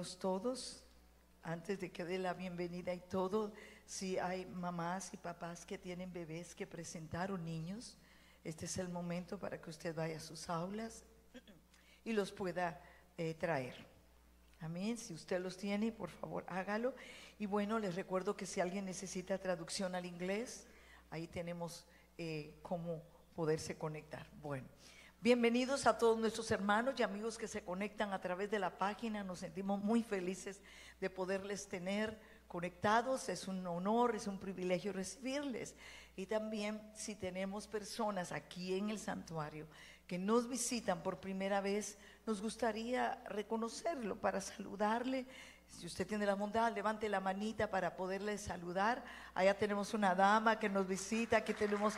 Todos. Antes de que dé la bienvenida y todo, si hay mamás y papás que tienen bebés que presentar o niños, este es el momento para que usted vaya a sus aulas y los pueda eh, traer. Amén. Si usted los tiene, por favor, hágalo. Y bueno, les recuerdo que si alguien necesita traducción al inglés, ahí tenemos eh, cómo poderse conectar. Bueno, bienvenidos a todos nuestros hermanos y amigos que se conectan a través de la página. Nos sentimos muy felices de poderles tener conectados. Es un honor, es un privilegio recibirles. Y también si tenemos personas aquí en el santuario que nos visitan por primera vez, nos gustaría reconocerlo para saludarle. Si usted tiene la bondad, levante la manita para poderle saludar. Allá tenemos una dama que nos visita, aquí tenemos,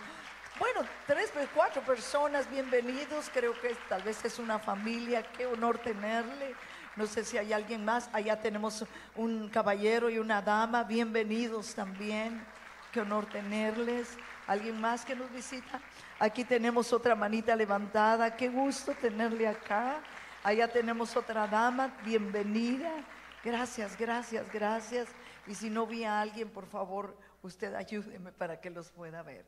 bueno, tres, cuatro personas, bienvenidos. Creo que tal vez es una familia, qué honor tenerle. No sé si hay alguien más. Allá tenemos un caballero y una dama, bienvenidos también. Qué honor tenerles. ¿Alguien más que nos visita? Aquí tenemos otra manita levantada. Qué gusto tenerle acá. Allá tenemos otra dama. Bienvenida. Gracias, gracias, gracias. Y si no vi a alguien, por favor, usted ayúdeme para que los pueda ver.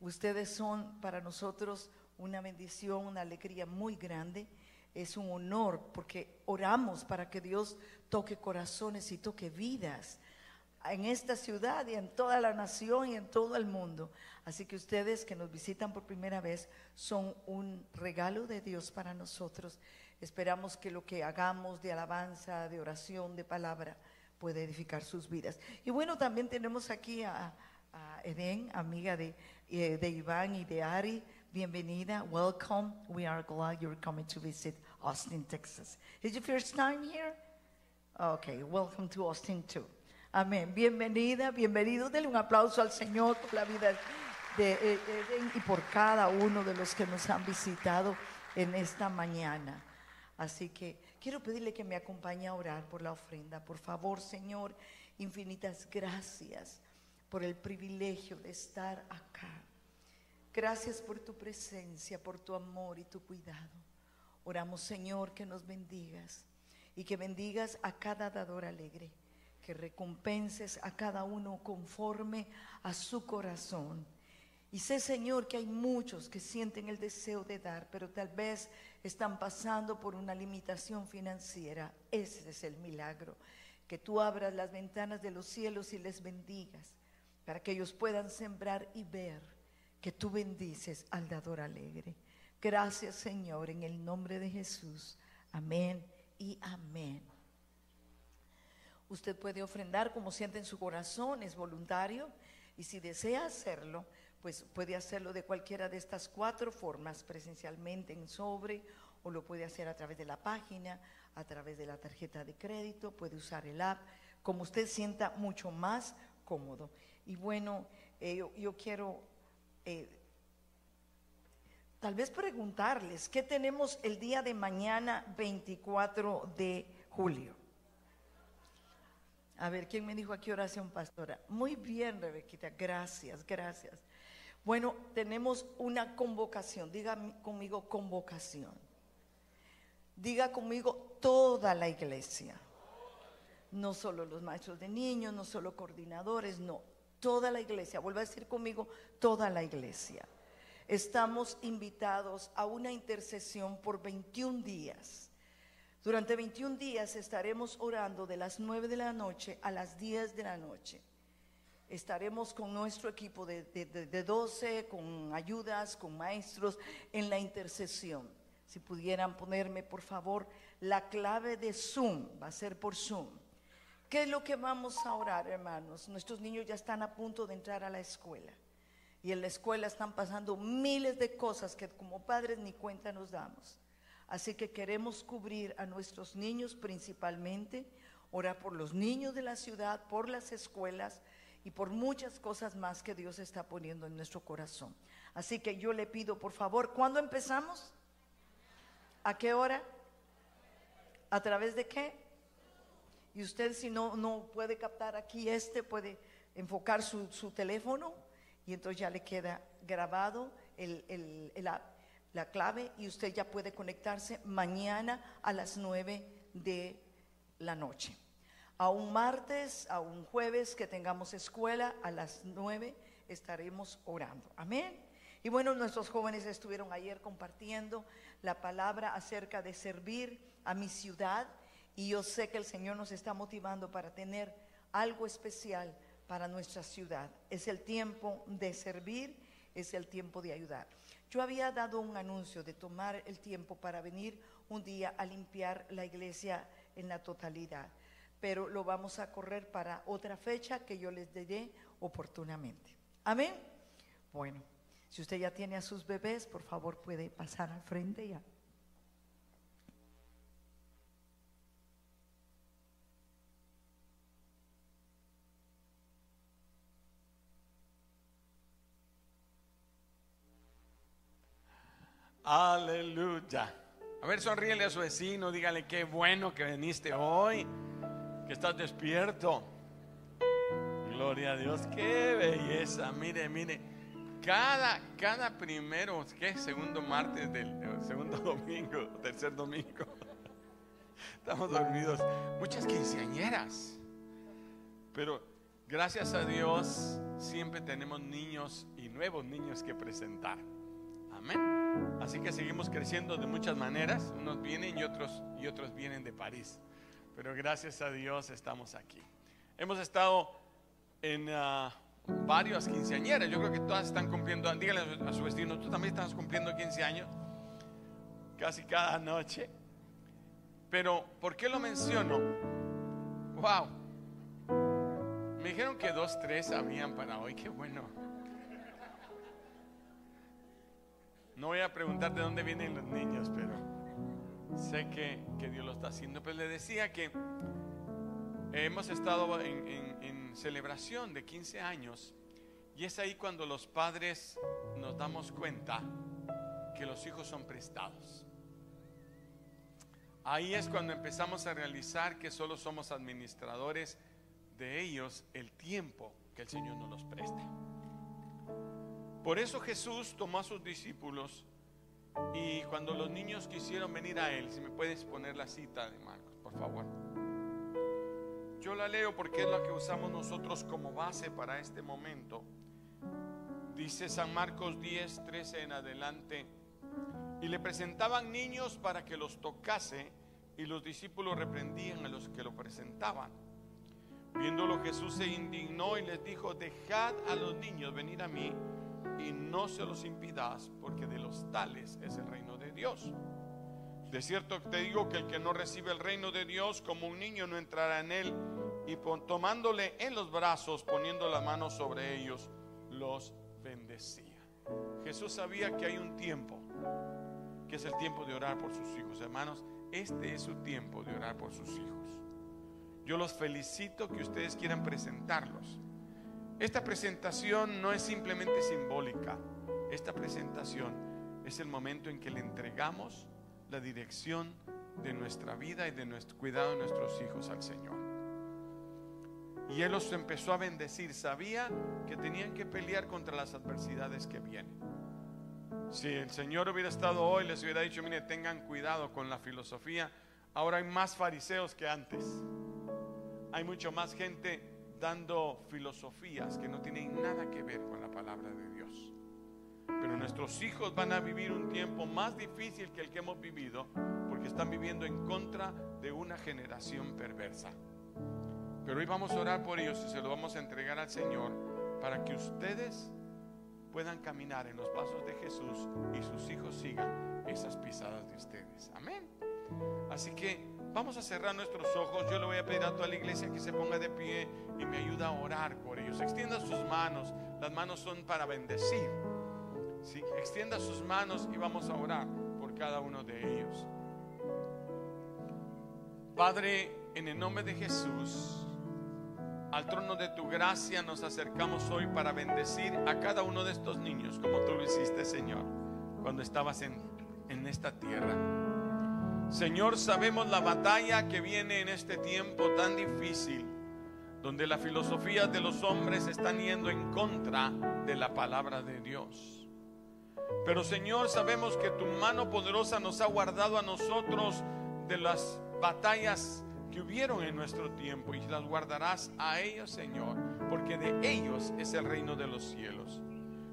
Ustedes son para nosotros una bendición, una alegría muy grande. Es un honor porque oramos para que Dios toque corazones y toque vidas en esta ciudad y en toda la nación y en todo el mundo. Así que ustedes que nos visitan por primera vez son un regalo de Dios para nosotros. Esperamos que lo que hagamos de alabanza, de oración, de palabra, pueda edificar sus vidas. Y bueno, también tenemos aquí a, a Eden, amiga de, eh, de Iván y de Ari. Bienvenida, welcome. We are glad you're coming to visit Austin, Texas. Is your first time here? Okay, welcome to Austin too. Amén. Bienvenida, bienvenido. Denle un aplauso al Señor por la vida de eh, Eden y por cada uno de los que nos han visitado en esta mañana. Así que quiero pedirle que me acompañe a orar por la ofrenda. Por favor, Señor, infinitas gracias por el privilegio de estar acá. Gracias por tu presencia, por tu amor y tu cuidado. Oramos, Señor, que nos bendigas y que bendigas a cada dador alegre, que recompenses a cada uno conforme a su corazón. Y sé, Señor, que hay muchos que sienten el deseo de dar, pero tal vez están pasando por una limitación financiera. Ese es el milagro. Que tú abras las ventanas de los cielos y les bendigas, para que ellos puedan sembrar y ver que tú bendices al dador alegre. Gracias, Señor, en el nombre de Jesús. Amén y amén. Usted puede ofrendar como siente en su corazón, es voluntario. Y si desea hacerlo, pues puede hacerlo de cualquiera de estas cuatro formas, presencialmente en sobre, o lo puede hacer a través de la página, a través de la tarjeta de crédito, puede usar el app, como usted sienta mucho más cómodo. Y bueno, eh, yo, quiero eh, tal vez preguntarles, ¿qué tenemos el día de mañana 24 de julio? A ver, ¿quién me dijo aquí oración pastora? Muy bien, Rebequita, gracias, gracias. Bueno, tenemos una convocación, diga conmigo convocación. Diga conmigo toda la iglesia. No solo los maestros de niños, no solo coordinadores, no, toda la iglesia. Vuelva a decir conmigo, toda la iglesia. Estamos invitados a una intercesión por 21 días. Durante 21 días estaremos orando de las 9 de la noche a las 10 de la noche. Estaremos con nuestro equipo de, de 12, con ayudas, con maestros en la intercesión. Si pudieran ponerme, por favor, la clave de Zoom, va a ser por Zoom. ¿Qué es lo que vamos a orar, hermanos? Nuestros niños ya están a punto de entrar a la escuela. Y en la escuela están pasando miles de cosas que como padres ni cuenta nos damos. Así que queremos cubrir a nuestros niños principalmente, orar por los niños de la ciudad, por las escuelas y por muchas cosas más que Dios está poniendo en nuestro corazón. Así que yo le pido, por favor, ¿cuándo empezamos? ¿A qué hora? ¿A través de qué? Y usted si no, no puede captar aquí este, puede enfocar su, su teléfono y entonces ya le queda grabado el, la, clave y usted ya puede conectarse mañana a las 9 de la noche. A un martes, a un jueves que tengamos escuela, a las 9 estaremos orando. Amén. Y bueno, nuestros jóvenes estuvieron ayer compartiendo la palabra acerca de servir a mi ciudad y yo sé que el Señor nos está motivando para tener algo especial para nuestra ciudad. Es el tiempo de servir, es el tiempo de ayudar. Yo había dado un anuncio de tomar el tiempo para venir un día a limpiar la iglesia en la totalidad, pero lo vamos a correr para otra fecha que yo les diré oportunamente. Amén. Bueno, si usted ya tiene a sus bebés, por favor puede pasar al frente ya. Aleluya. A ver, sonríele a su vecino, dígale qué bueno que viniste hoy, que estás despierto. Gloria a Dios, qué belleza. Mire, mire, cada, cada primero, ¿qué? Segundo martes del eh, segundo domingo, tercer domingo. Estamos dormidos. Muchas quinceañeras. Pero gracias a Dios siempre tenemos niños y nuevos niños que presentar. Así que seguimos creciendo de muchas maneras. Unos vienen y otros, y otros vienen de París. Pero gracias a Dios estamos aquí. Hemos estado en uh, varias quinceañeras. Yo creo que todas están cumpliendo. Dígale a su vecino, tú también estás cumpliendo 15 años. Casi cada noche. Pero, ¿por qué lo menciono? Wow. Me dijeron que dos, tres habían para hoy. Qué bueno. No voy a preguntar de dónde vienen los niños, pero sé que, Dios lo está haciendo. Pero le decía que hemos estado en, celebración de 15 años y es ahí cuando los padres nos damos cuenta que los hijos son prestados. Ahí es cuando empezamos a realizar que solo somos administradores de ellos el tiempo que el Señor nos los presta. Por eso Jesús tomó a sus discípulos y cuando los niños quisieron venir a Él, si me puedes poner la cita de Marcos, por favor. Yo la leo porque es la que usamos nosotros como base para este momento. Dice San Marcos 10, 13 en adelante. Y le presentaban niños para que los tocase y los discípulos reprendían a los que lo presentaban. Viéndolo Jesús se indignó y les dijo, dejad a los niños venir a mí y no se los impidas, porque de los tales es el reino de Dios. De cierto te digo que el que no recibe el reino de Dios como un niño no entrará en él, y tomándole en los brazos, poniendo la mano sobre ellos, los bendecía. Jesús sabía que hay un tiempo, que es el tiempo de orar por sus hijos. Hermanos, este es su tiempo de orar por sus hijos. Yo los felicito que ustedes quieran presentarlos. Esta presentación no es simplemente simbólica. Esta presentación es el momento en que le entregamos la dirección de nuestra vida y de nuestro cuidado de nuestros hijos al Señor. Y Él los empezó a bendecir. Sabía que tenían que pelear contra las adversidades que vienen. Si el Señor hubiera estado hoy, les hubiera dicho, mire, tengan cuidado con la filosofía. Ahora hay más fariseos que antes. Hay mucho más gente dando filosofías que no tienen nada que ver con la palabra de Dios. Pero nuestros hijos van a vivir un tiempo más difícil que el que hemos vivido porque están viviendo en contra de una generación perversa. Pero hoy vamos a orar por ellos y se lo vamos a entregar al Señor para que ustedes puedan caminar en los pasos de Jesús y sus hijos sigan esas pisadas de ustedes. Amén. Así que vamos a cerrar nuestros ojos. Yo le voy a pedir a toda la iglesia que se ponga de pie y me ayude a orar por ellos. Extienda sus manos. Las manos son para bendecir. Sí, extienda sus manos y vamos a orar por cada uno de ellos. Padre, en el nombre de Jesús, al trono de tu gracia nos acercamos hoy para bendecir a cada uno de estos niños, como tú lo hiciste, Señor, cuando estabas en, en esta tierra. Señor, sabemos la batalla que viene en este tiempo tan difícil, donde las filosofías de los hombres están yendo en contra de la palabra de Dios. Pero Señor, sabemos que tu mano poderosa nos ha guardado a nosotros de las batallas que hubieron en nuestro tiempo y las guardarás a ellos, Señor, porque de ellos es el reino de los cielos.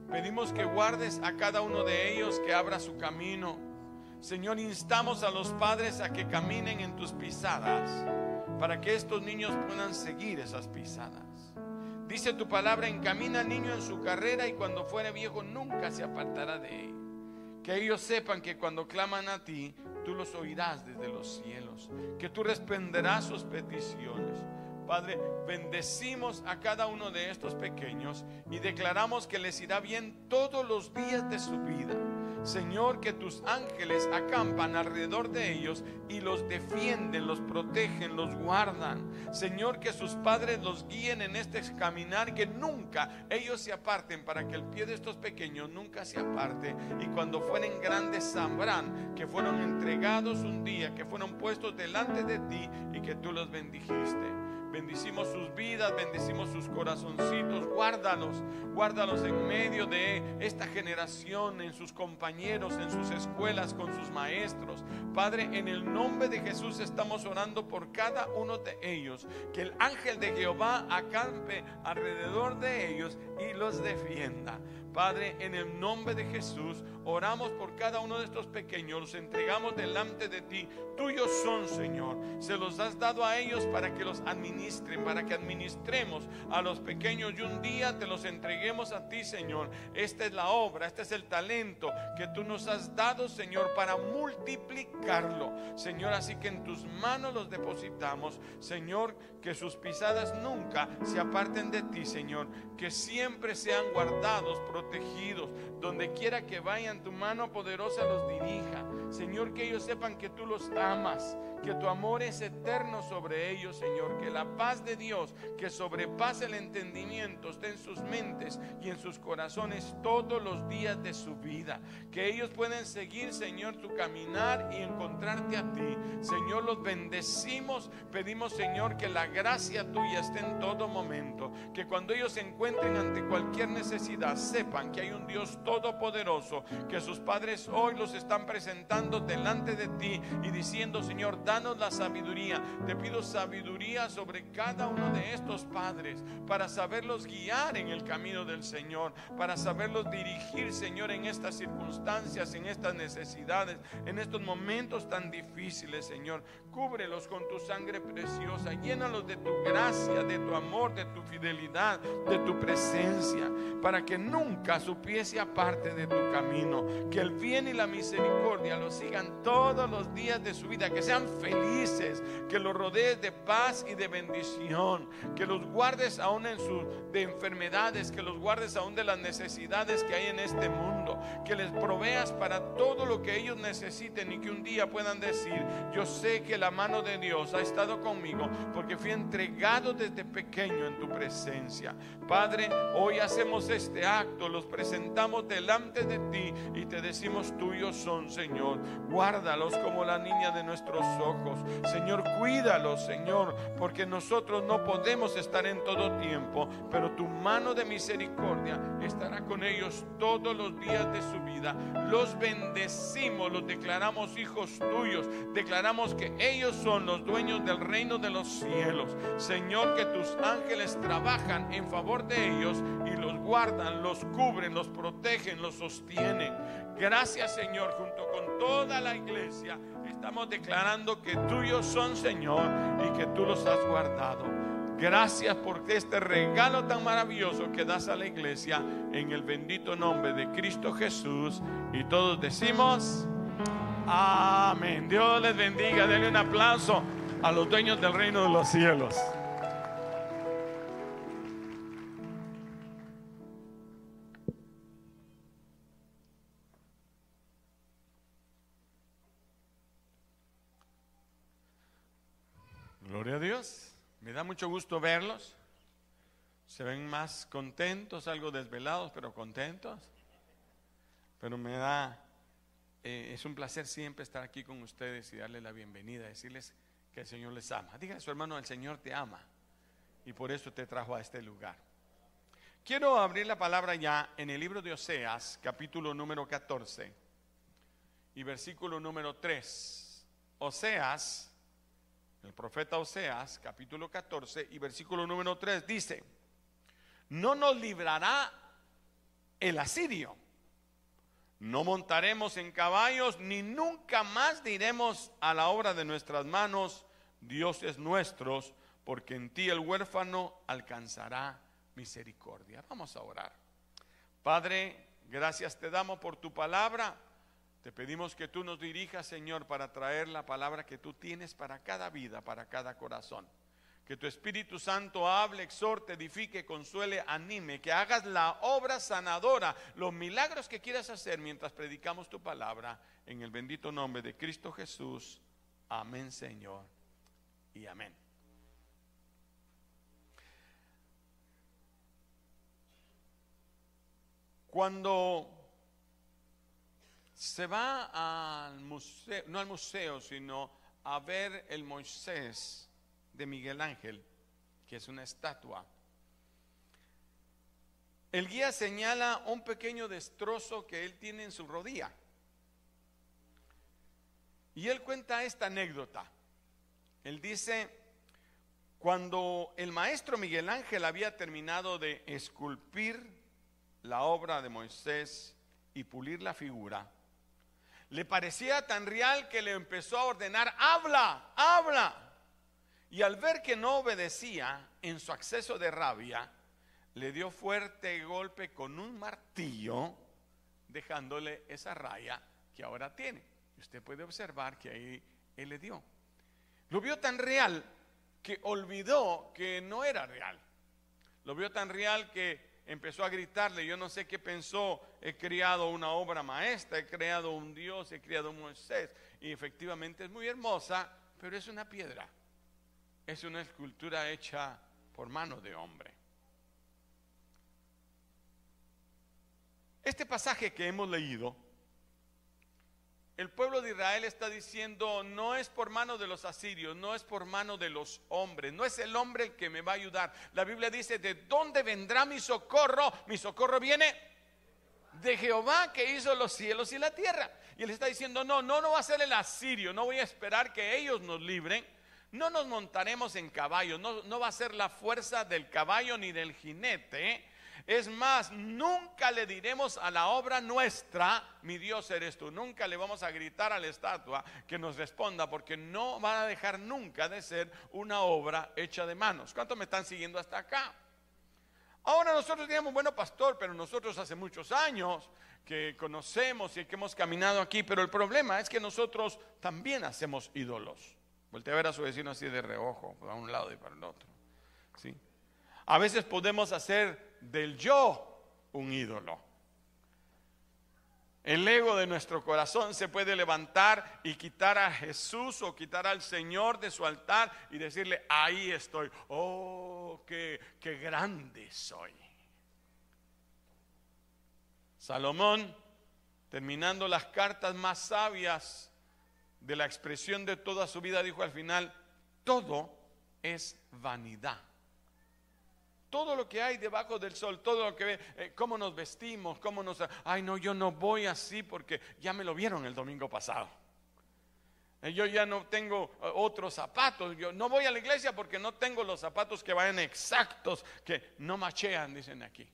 Pedimos que guardes a cada uno de ellos, que abra su camino. Señor, instamos a los padres a que caminen en tus pisadas, para que estos niños puedan seguir esas pisadas. Dice tu palabra, encamina al niño en su carrera y cuando fuere viejo nunca se apartará de él. Que ellos sepan que cuando claman a ti, tú los oirás desde los cielos, que tú responderás sus peticiones. Padre, bendecimos a cada uno de estos pequeños y declaramos que les irá bien todos los días de su vida. Señor, que tus ángeles acampan alrededor de ellos y los defienden, los protegen, los guardan. Señor, que sus padres los guíen en este caminar, que nunca ellos se aparten para que el pie de estos pequeños nunca se aparte. Y cuando fueren grandes sabrán que fueron entregados un día, que fueron puestos delante de ti y que tú los bendijiste. Bendicimos sus vidas, bendicimos sus corazoncitos. Guárdalos, guárdalos en medio de esta generación, en sus compañeros, en sus escuelas, con sus maestros. Padre, en el nombre de Jesús estamos orando por cada uno de ellos. Que el ángel de Jehová acampe alrededor de ellos y los defienda. Padre, en el nombre de Jesús, oramos por cada uno de estos pequeños, los entregamos delante de ti. Tuyos son, Señor. Se los has dado a ellos para que los administren, para que administremos a los pequeños y un día te los entreguemos a ti, Señor. Esta es la obra, este es el talento que tú nos has dado, Señor, para multiplicarlo. Señor, así que en tus manos los depositamos, Señor, que sus pisadas nunca se aparten de ti, Señor, que siempre sean guardados, protegidos, donde quiera que vayan, tu mano poderosa los dirija. Señor, que ellos sepan que tú los amas, que tu amor es eterno sobre ellos, Señor, que la paz de Dios, que sobrepasa el entendimiento, esté en sus mentes y en sus corazones todos los días de su vida, que ellos pueden seguir, Señor, tu caminar y encontrarte a ti. Señor, los bendecimos, pedimos, Señor, que la gracia tuya esté en todo momento, que cuando ellos se encuentren ante cualquier necesidad, sepan que hay un Dios todopoderoso, que sus padres hoy los están presentando delante de ti y diciendo, Señor, danos la sabiduría. Te pido sabiduría sobre cada uno de estos padres para saberlos guiar en el camino del Señor, para saberlos dirigir, Señor, en estas circunstancias, en estas necesidades, en estos momentos tan difíciles, Señor. Cúbrelos con tu sangre preciosa, llénalos de tu gracia, de tu amor, de tu fidelidad, de tu presencia. para que nunca su pie se aparte de tu camino. Que el bien y la misericordia los sigan todos los días de su vida. Que sean felices, que los rodees de paz y de bendición. Que los guardes aún en sus de enfermedades, que los guardes aún de las necesidades que hay en este mundo. Que les proveas para todo lo que ellos necesiten y que un día puedan decir, yo sé que la mano de Dios ha estado conmigo porque fui entregado desde pequeño en tu presencia. Padre, hoy hacemos este acto, los presentamos delante de ti y te decimos tuyos son, Señor. Guárdalos como la niña de nuestros ojos. Señor, cuídalos, Señor, porque nosotros no podemos estar en todo tiempo, pero tu mano de misericordia estará con ellos todos los días de su vida. Los bendecimos, los declaramos hijos tuyos, declaramos que ellos son los dueños del reino de los cielos. Señor, que tus ángeles trabajan en favor de ellos y los guardan, los cubren, los protegen, los sostienen. Gracias, Señor, junto con toda la iglesia. Estamos declarando que tuyos son, Señor, y que tú los has guardado. Gracias por este regalo tan maravilloso que das a la iglesia en el bendito nombre de Cristo Jesús. Y todos decimos, amén. Dios les bendiga. Denle un aplauso a los dueños del reino de los cielos. Gloria a Dios. Me da mucho gusto verlos. Se ven más contentos, algo desvelados, pero contentos. Pero me da, eh, es un placer siempre estar aquí con ustedes y darles la bienvenida, decirles que el Señor les ama. Dígale a su hermano, el Señor te ama. Y por eso te trajo a este lugar. Quiero abrir la palabra ya en el libro de Oseas, capítulo número 14 y versículo número 3. Oseas el profeta Oseas, capítulo 14 y versículo número 3 dice, no nos librará el asirio, no montaremos en caballos, ni nunca más diremos a la obra de nuestras manos, dioses nuestros, porque en ti el huérfano alcanzará misericordia. Vamos a orar. Padre, gracias te damos por tu palabra. Te pedimos que tú nos dirijas, Señor, para traer la palabra que tú tienes para cada vida, para cada corazón. Que tu Espíritu Santo hable, exhorte, edifique, consuele, anime, que hagas la obra sanadora, los milagros que quieras hacer mientras predicamos tu palabra. En el bendito nombre de Cristo Jesús. Amén, Señor. Y amén. Cuando se va al museo, no al museo, sino a ver el Moisés de Miguel Ángel, que es una estatua. El guía señala un pequeño destrozo que él tiene en su rodilla. Y él cuenta esta anécdota. Él dice, cuando el maestro Miguel Ángel había terminado de esculpir la obra de Moisés y pulir la figura, le parecía tan real que le empezó a ordenar, habla, habla. Y al ver que no obedecía en su acceso de rabia, le dio fuerte golpe con un martillo, dejándole esa raya que ahora tiene. Usted puede observar que ahí él le dio. Lo vio tan real que olvidó que no era real. Lo vio tan real que empezó a gritarle, yo no sé qué pensó, he creado una obra maestra, he creado un Dios, he creado un Moisés, y efectivamente es muy hermosa, pero es una piedra, es una escultura hecha por mano de hombre. Este pasaje que hemos leído el pueblo de Israel está diciendo, no es por mano de los asirios, no es por mano de los hombres, no es el hombre el que me va a ayudar. La Biblia dice, ¿de dónde vendrá mi socorro? Mi socorro viene de Jehová que hizo los cielos y la tierra. Y él está diciendo, no, no, no va a ser el asirio, no voy a esperar que ellos nos libren. No nos montaremos en caballo, no, va a ser la fuerza del caballo ni del jinete es más, nunca le diremos a la obra nuestra, mi Dios eres tú. Nunca le vamos a gritar a la estatua que nos responda, porque no va a dejar nunca de ser una obra hecha de manos. ¿Cuántos me están siguiendo hasta acá? Ahora nosotros digamos, bueno, pastor, pero nosotros hace muchos años que conocemos y que hemos caminado aquí, pero el problema es que nosotros también hacemos ídolos. Voltea a ver a su vecino así de reojo, a un lado y para el otro. ¿sí? A veces podemos hacer del yo un ídolo. El ego de nuestro corazón se puede levantar y quitar a Jesús o quitar al Señor de su altar y decirle, ahí estoy. Oh, qué grande soy. Salomón, terminando las cartas más sabias de la expresión de toda su vida, dijo al final, todo es vanidad. Todo lo que hay debajo del sol, todo lo que ve, eh, cómo nos vestimos, cómo nos... Ay, no, yo no voy así porque ya me lo vieron el domingo pasado. Eh, yo ya no tengo eh, otros zapatos. Yo no voy a la iglesia porque no tengo los zapatos que vayan exactos, que no machean, dicen aquí.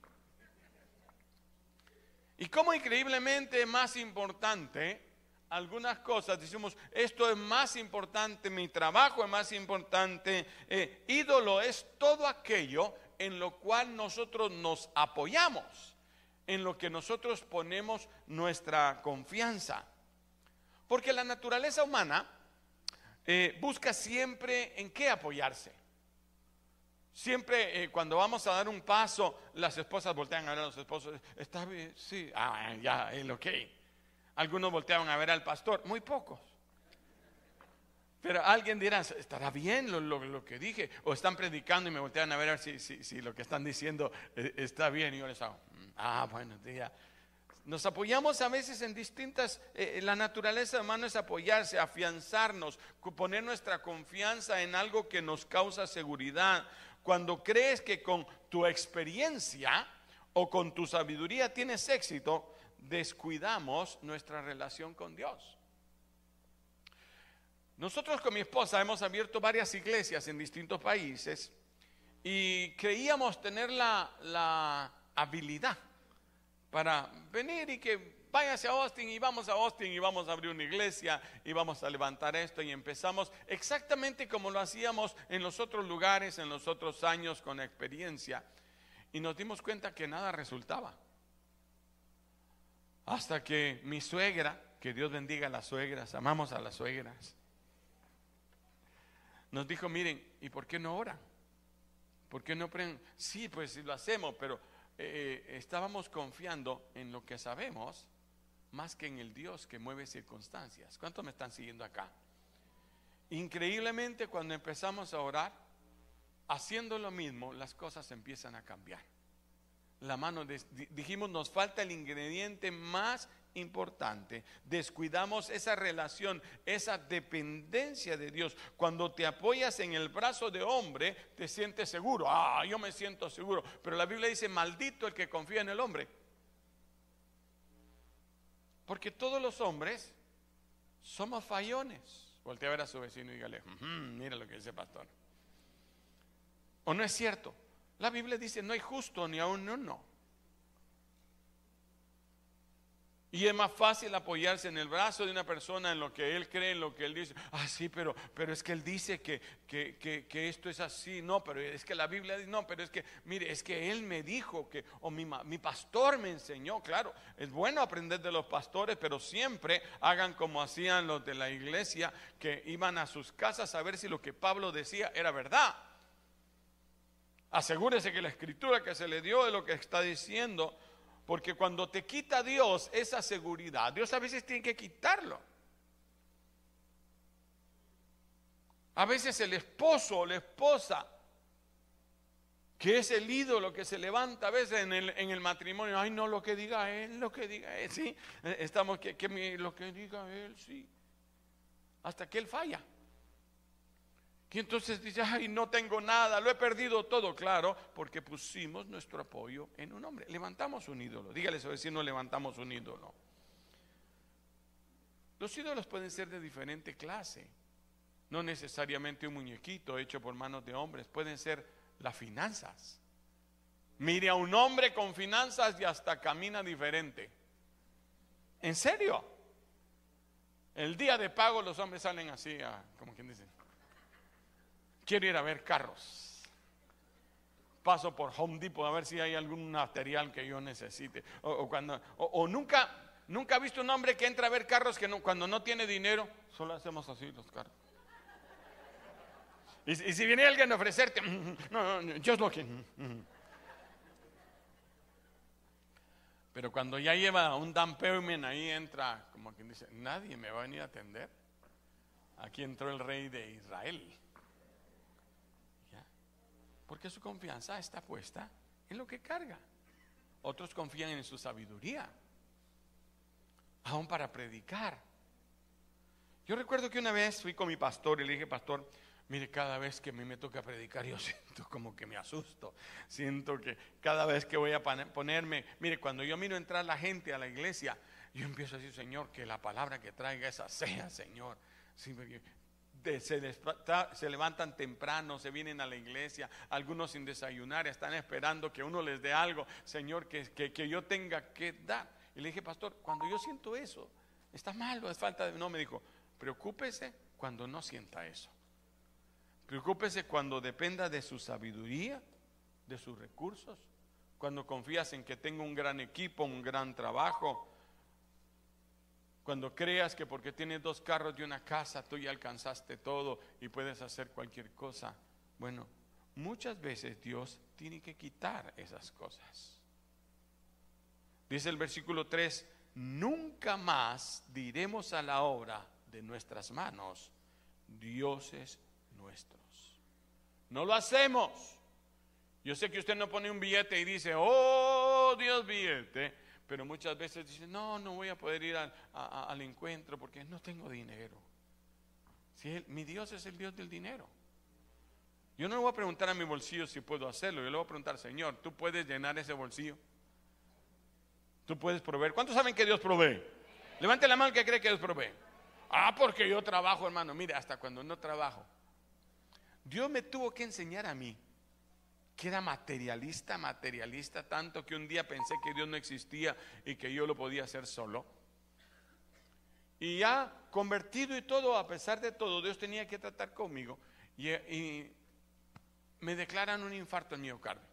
Y como increíblemente más importante, algunas cosas decimos, esto es más importante, mi trabajo es más importante, eh, ídolo es todo aquello en lo cual nosotros nos apoyamos, en lo que nosotros ponemos nuestra confianza. Porque la naturaleza humana eh, busca siempre en qué apoyarse. Siempre eh, cuando vamos a dar un paso, las esposas voltean a ver a los esposos. ¿Está bien? Sí, ah, ya, el ok. Algunos volteaban a ver al pastor, muy pocos. Pero alguien dirá, ¿estará bien lo, que dije? O están predicando y me voltean a ver si, lo que están diciendo eh, está bien. Y yo les hago, mm, ah, bueno, ya. Nos apoyamos a veces en distintas, eh, la naturaleza humana es apoyarse, afianzarnos, poner nuestra confianza en algo que nos causa seguridad, cuando crees que con tu experiencia o con tu sabiduría tienes éxito, descuidamos nuestra relación con Dios. Nosotros con mi esposa hemos abierto varias iglesias en distintos países y creíamos tener la, habilidad para venir y que váyase a Austin y vamos a Austin y vamos a abrir una iglesia y vamos a levantar esto y empezamos exactamente como lo hacíamos en los otros lugares, en los otros años con experiencia. Y nos dimos cuenta que nada resultaba. Hasta que mi suegra, que Dios bendiga a las suegras, amamos a las suegras, nos dijo, miren, ¿y por qué no oran? ¿Por qué no prenden? Sí, pues lo hacemos, pero eh, eh, estábamos confiando en lo que sabemos más que en el Dios que mueve circunstancias. ¿Cuántos me están siguiendo acá? Increíblemente cuando empezamos a orar, haciendo lo mismo, las cosas empiezan a cambiar. La mano, dijimos, nos falta el ingrediente más importante. Descuidamos esa relación, esa dependencia de Dios. Cuando te apoyas en el brazo de hombre, te sientes seguro. Ah, yo me siento seguro. Pero la Biblia dice, maldito el que confía en el hombre. Porque todos los hombres somos fallones. Voltea a ver a su vecino y dígale, mira lo que dice el pastor. ¿O no es cierto? La Biblia dice, no hay justo ni aún uno. Y es más fácil apoyarse en el brazo de una persona en lo que él cree, en lo que él dice. Ah, sí, pero, pero es que él dice que, que, esto es así. No, pero es que la Biblia dice, no, pero es que, mire, es que él me dijo que, o mi, mi pastor me enseñó. Claro, es bueno aprender de los pastores, pero siempre hagan como hacían los de la iglesia, que iban a sus casas a ver si lo que Pablo decía era verdad. Asegúrese que la escritura que se le dio de lo que está diciendo porque cuando te quita Dios esa seguridad, Dios a veces tiene que quitarlo. A veces el esposo o la esposa, que es el ídolo que se levanta a veces en el, en el matrimonio, ay no, lo que diga él, lo que diga él, sí, estamos, que, que lo que diga él, sí, hasta que él falla. Y entonces dice, ay, no tengo nada, lo he perdido todo, claro, porque pusimos nuestro apoyo en un hombre. Levantamos un ídolo. Dígale a su no levantamos un ídolo. Los ídolos pueden ser de diferente clase. No necesariamente un muñequito hecho por manos de hombres, pueden ser las finanzas. Mire a un hombre con finanzas y hasta camina diferente. ¿En serio? El día de pago los hombres salen así, como quien dice, quiero ir a ver carros. paso por Home Depot a ver si hay algún material que yo necesite. O, cuando, o, nunca, nunca he visto un hombre que entra a ver carros que cuando no tiene dinero, solo hacemos así los carros. Y, si viene alguien a ofrecerte, no, no, just looking. Pero cuando ya lleva un down payment, ahí entra, como quien dice, nadie me va a venir a atender. Aquí entró el rey de Israel. Porque su confianza está puesta en lo que carga. Otros confían en su sabiduría, aún para predicar. Yo recuerdo que una vez fui con mi pastor y le dije, pastor, Mire, cada vez que a mí me toca predicar, yo siento como que me asusto. Siento que cada vez que voy a ponerme, mire, cuando yo miro entrar la gente a la iglesia, yo empiezo a decir, Señor, que la palabra que traiga esa sea, Señor. Se, levantan temprano, se vienen a la iglesia, algunos sin desayunar, están esperando que uno les dé algo, Señor, que, que yo tenga que dar. Y le dije, pastor, cuando yo siento eso, está mal, es falta de... No, me dijo, preocúpese cuando no sienta eso. Preocúpese cuando dependa de su sabiduría, de sus recursos, cuando confías en que tengo un gran equipo, un gran trabajo, cuando creas que porque tienes dos carros y una casa tú ya alcanzaste todo y puedes hacer cualquier cosa. Bueno, muchas veces Dios tiene que quitar esas cosas. Dice el versículo 3, nunca más diremos a la obra de nuestras manos, dioses nuestros. No lo hacemos. Yo sé que usted no pone un billete y dice, oh Dios billete, pero muchas veces dice, no, no voy a poder ir al, encuentro porque no tengo dinero. Si mi Dios es el Dios del dinero. Yo no le voy a preguntar a mi bolsillo si puedo hacerlo, yo le voy a preguntar, Señor, ¿tú puedes llenar ese bolsillo? ¿Tú puedes proveer? ¿Cuántos saben que Dios provee? Levante la mano que cree que Dios provee. Ah, porque yo trabajo, hermano. Mire, hasta cuando no trabajo, Dios me tuvo que enseñar a mí que era materialista, materialista, tanto que un día pensé que Dios no existía y que yo lo podía hacer solo. Y ya convertido y todo, a pesar de todo, Dios tenía que tratar conmigo y, me declaran un infarto en miocardio.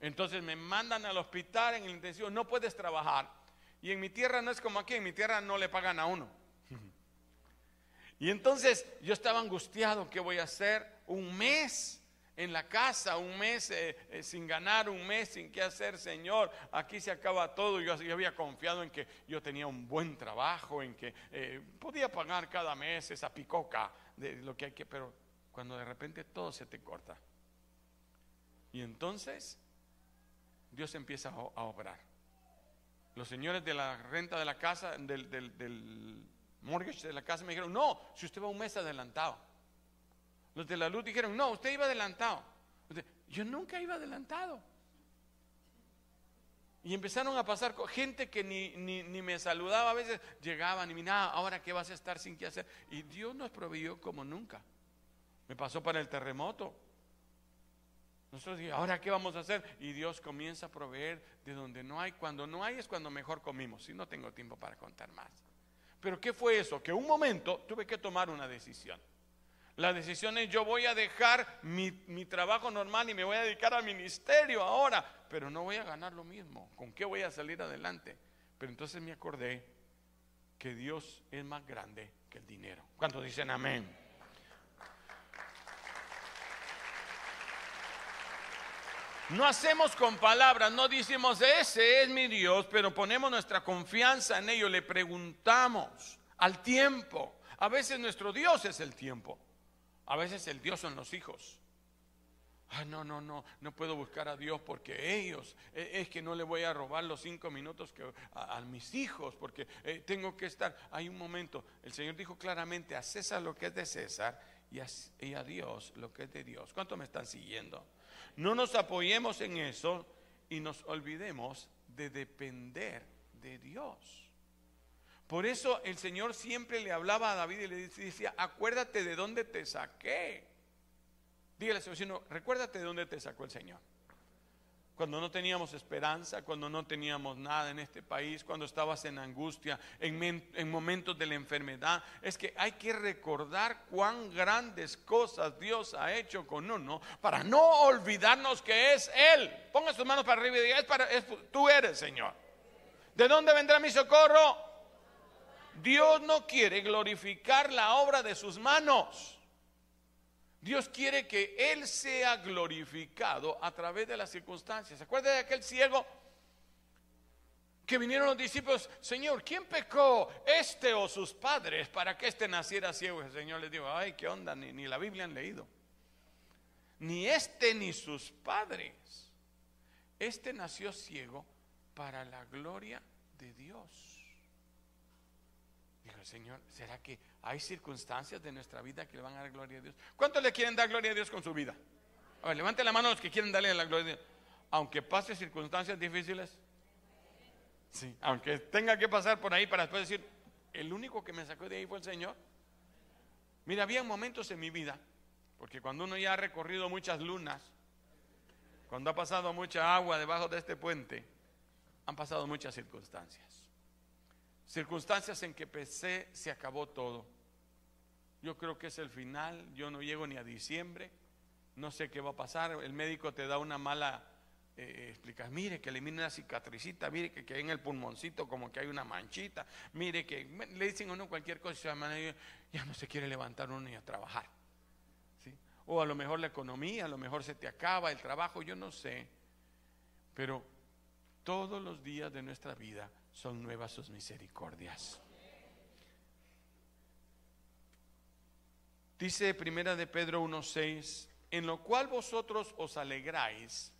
Entonces me mandan al hospital en el intensivo, no puedes trabajar. Y en mi tierra no es como aquí, en mi tierra no le pagan a uno. Y entonces yo estaba angustiado, ¿qué voy a hacer? Un mes en la casa, un mes eh, eh, sin ganar, un mes sin qué hacer, Señor. Aquí se acaba todo. Yo, había confiado en que yo tenía un buen trabajo, en que eh, podía pagar cada mes esa picoca de lo que hay que, pero cuando de repente todo se te corta. Y entonces Dios empieza a, obrar. Los señores de la renta de la casa, del mortgage de la casa me dijeron, no, si usted va un mes adelantado. De la luz dijeron, no, usted iba adelantado. Yo nunca iba adelantado. Y empezaron a pasar gente que ni, ni, me saludaba, a veces llegaban y miraban, ahora qué vas a estar sin qué hacer. Y Dios nos proveyó como nunca. Me pasó para el terremoto. Nosotros dijimos, ahora qué vamos a hacer? Y Dios comienza a proveer de donde no hay. Cuando no hay es cuando mejor comimos. Si no tengo tiempo para contar más. Pero ¿qué fue eso? Que un momento tuve que tomar una decisión. La decisión es yo voy a dejar mi, trabajo normal y me voy a dedicar al ministerio ahora, pero no voy a ganar lo mismo. ¿Con qué voy a salir adelante? Pero entonces me acordé que Dios es más grande que el dinero. ¿Cuántos dicen amén? No hacemos con palabras, no decimos, ese es mi Dios, pero ponemos nuestra confianza en ello, le preguntamos al tiempo. A veces nuestro Dios es el tiempo, a veces el Dios son los hijos. Ah, no, no, no, no puedo buscar a Dios porque ellos, e, es que no le voy a robar los cinco minutos que, a, mis hijos, porque eh, tengo que estar. Hay un momento, el Señor dijo claramente, a César lo que es de César y a, y a Dios lo que es de Dios. ¿Cuánto me están siguiendo? No nos apoyemos en eso y nos olvidemos de depender de Dios. Por eso el Señor siempre le hablaba a David y le decía, acuérdate de dónde te saqué. Dígale a su vecino, recuérdate de dónde te sacó el Señor. cuando no teníamos esperanza, cuando no teníamos nada en este país, cuando estabas en angustia, en, momentos de la enfermedad. Es que hay que recordar cuán grandes cosas Dios ha hecho con uno para no olvidarnos que es Él. Ponga sus manos para arriba y diga, es para, tú eres Señor. ¿De dónde vendrá mi socorro? Dios no quiere glorificar la obra de sus manos. Dios quiere que Él sea glorificado a través de las circunstancias. ¿Se acuerda de aquel ciego? Que vinieron los discípulos, Señor, ¿quién pecó? ¿Este o sus padres para que este naciera ciego? El Señor les dijo, ay, ¿qué onda? Ni, ni la Biblia han leído. Ni este ni sus padres. Este nació ciego para la gloria de Dios. Señor, ¿será que hay circunstancias de nuestra vida que le van a dar gloria a Dios? ¿Cuántos le quieren dar gloria a Dios con su vida? A ver, levante la mano los que quieren darle la gloria a Dios. Aunque pase circunstancias difíciles. Sí, aunque tenga que pasar por ahí para después decir, el único que me sacó de ahí fue el Señor. Mira, había momentos en mi vida, porque cuando uno ya ha recorrido muchas lunas, cuando ha pasado mucha agua debajo de este puente, han pasado muchas circunstancias circunstancias en que pensé se acabó todo. Yo creo que es el final, yo no llego ni a diciembre, no sé qué va a pasar, el médico te da una mala eh, explicación, mire que elimina una cicatricita, mire que, hay en el pulmoncito como que hay una manchita, mire que le dicen a uno cualquier cosa, ya no se quiere levantar uno ni a trabajar. O a lo mejor la economía, a lo mejor se te acaba el trabajo, yo no sé. Pero todos los días de nuestra vida son nuevas sus misericordias. Dice Primera de Pedro 1:6, en lo cual vosotros os alegráis,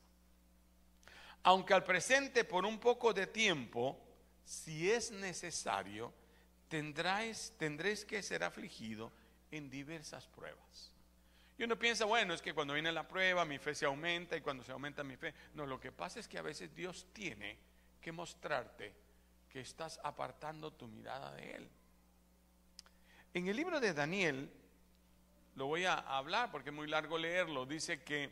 aunque al presente por un poco de tiempo, si es necesario, tendráis, tendréis que ser afligido en diversas pruebas. Y uno piensa, bueno, es que cuando viene la prueba mi fe se aumenta y cuando se aumenta mi fe. No, lo que pasa es que a veces Dios tiene que mostrarte que estás apartando tu mirada de Él. En el libro de Daniel, lo voy a hablar porque es muy largo leerlo, dice que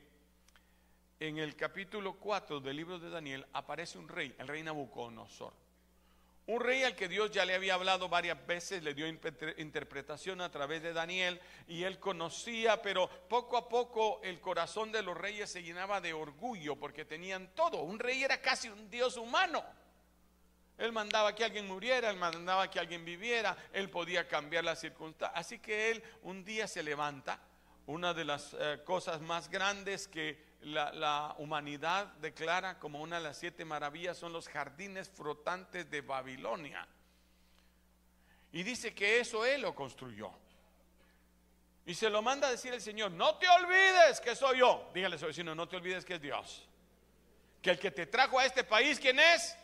en el capítulo 4 del libro de Daniel aparece un rey, el rey Nabucodonosor. Un rey al que Dios ya le había hablado varias veces, le dio interpretación a través de Daniel y él conocía, pero poco a poco el corazón de los reyes se llenaba de orgullo porque tenían todo. Un rey era casi un dios humano. Él mandaba que alguien muriera, él mandaba que alguien viviera, él podía cambiar las circunstancias. Así que él un día se levanta. Una de las eh, cosas más grandes que la, humanidad declara como una de las siete maravillas son los jardines flotantes de Babilonia. Y dice que eso él lo construyó. Y se lo manda a decir el Señor, no te olvides que soy yo. Dígale a su vecino, no te olvides que es Dios. Que el que te trajo a este país, ¿quién es?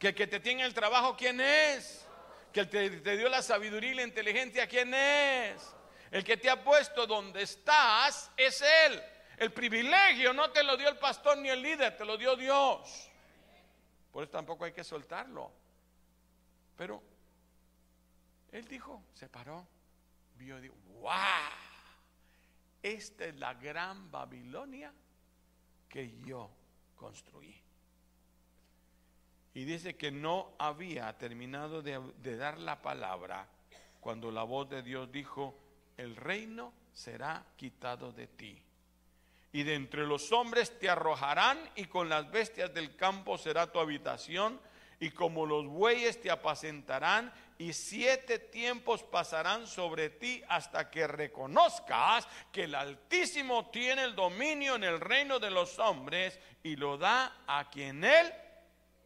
Que el que te tiene el trabajo, ¿quién es? Que el que te dio la sabiduría y la inteligencia, ¿quién es? El que te ha puesto donde estás es Él. El privilegio no te lo dio el pastor ni el líder, te lo dio Dios. Por eso tampoco hay que soltarlo. Pero Él dijo, se paró, vio y dijo, wow, esta es la gran Babilonia que yo construí. Y dice que no había terminado de, dar la palabra cuando la voz de Dios dijo, el reino será quitado de ti. Y de entre los hombres te arrojarán y con las bestias del campo será tu habitación y como los bueyes te apacentarán y siete tiempos pasarán sobre ti hasta que reconozcas que el Altísimo tiene el dominio en el reino de los hombres y lo da a quien él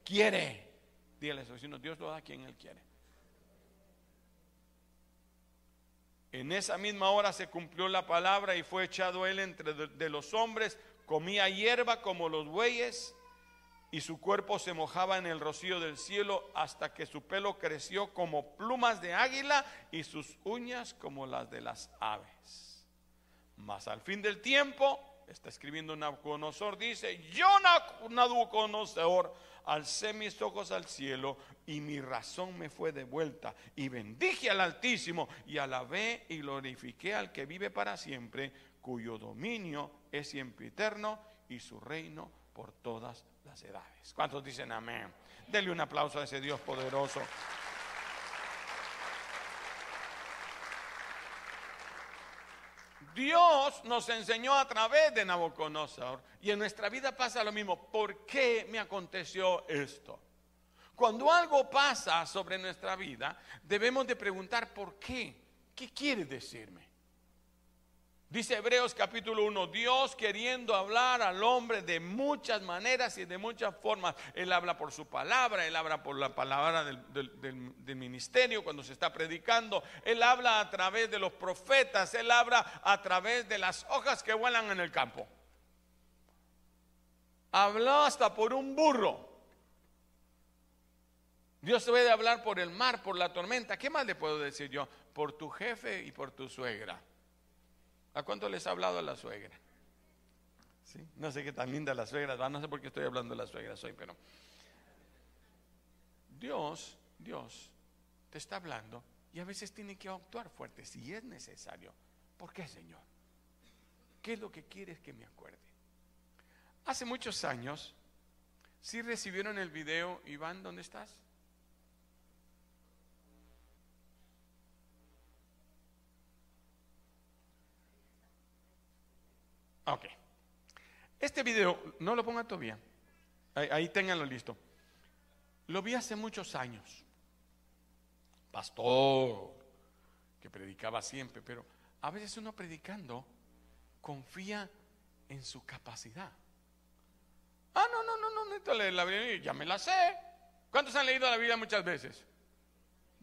quiere. Dígale su vecino, Dios lo da a quien Él quiere. En esa misma hora se cumplió la palabra y fue echado él entre de los hombres, comía hierba como los bueyes y su cuerpo se mojaba en el rocío del cielo hasta que su pelo creció como plumas de águila y sus uñas como las de las aves. Mas al fin del tiempo, está escribiendo Nabucodonosor, dice, yo Nabucodonosor alcé mis ojos al cielo y mi razón me fue devuelta y bendije al Altísimo y alabé y glorifiqué al que vive para siempre, cuyo dominio es siempre eterno y su reino por todas las edades. ¿Cuántos dicen amén? Denle un aplauso a ese Dios poderoso. Dios nos enseñó a través de Nabucodonosor y en nuestra vida pasa lo mismo. ¿Por qué me aconteció esto? Cuando algo pasa sobre nuestra vida, debemos de preguntar por qué. ¿Qué quiere decirme? Dice Hebreos capítulo 1, Dios queriendo hablar al hombre de muchas maneras y de muchas formas. Él habla por su palabra, Él habla por la palabra del, ministerio cuando se está predicando, Él habla a través de los profetas, Él habla a través de las hojas que vuelan en el campo. Habló hasta por un burro. Dios puede hablar por el mar, por la tormenta. ¿Qué más le puedo decir yo? Por tu jefe y por tu suegra. ¿A cuánto les ha hablado la suegra? ¿Sí? No sé qué tan linda la suegra, no sé por qué estoy hablando de la suegra hoy, pero Dios, Dios te está hablando y a veces tiene que actuar fuerte si es necesario. ¿Por qué, Señor? ¿Qué es lo que quieres que me acuerde? Hace muchos años, si recibieron el video, Iván, ¿dónde estás? Ok. Este video, no lo ponga todavía. Ahí, ahí listo. Lo vi hace muchos años. Pastor, que predicaba siempre, pero a veces uno predicando confía en su capacidad. Ah, no, no, no, no, necesito leer la Biblia, ya me la sé. ¿Cuántos han leído la Biblia muchas veces?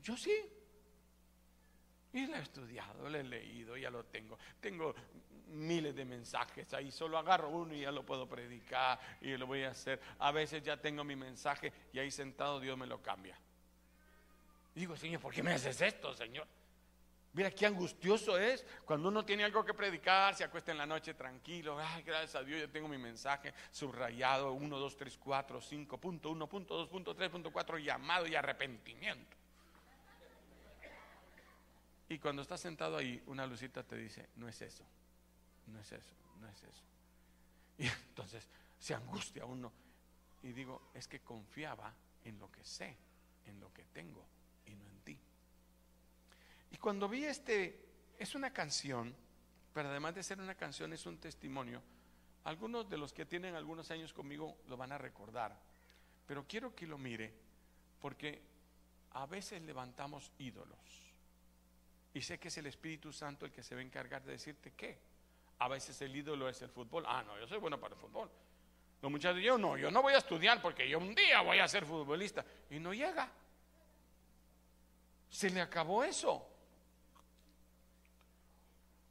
Yo sí. Y la he estudiado, la he leído, ya lo tengo. Tengo miles de mensajes ahí, solo agarro uno y ya lo puedo predicar y lo voy a hacer. A veces ya tengo mi mensaje y ahí sentado Dios me lo cambia. digo, Señor, ¿por qué me haces esto, Señor? Mira qué angustioso es cuando uno tiene algo que predicar, se acuesta en la noche tranquilo. Ay, gracias a Dios, ya tengo mi mensaje subrayado: 1, 2, 3, 4, 5, punto 1, punto 2, punto 3, punto 4, llamado y arrepentimiento. Y cuando estás sentado ahí, una lucita te dice: No es eso no es eso, no es eso. Y entonces se angustia uno. Y digo, es que confiaba en lo que sé, en lo que tengo y no en ti. Y cuando vi este, es una canción, pero además de ser una canción es un testimonio. Algunos de los que tienen algunos años conmigo lo van a recordar, pero quiero que lo mire porque a veces levantamos ídolos. Y sé que es el Espíritu Santo el que se va a encargar de decirte qué. A veces el ídolo es el fútbol. Ah, no, yo soy bueno para el fútbol. Los muchachos, yo no, yo no voy a estudiar porque yo un día voy a ser futbolista. Y no llega. Se le acabó eso.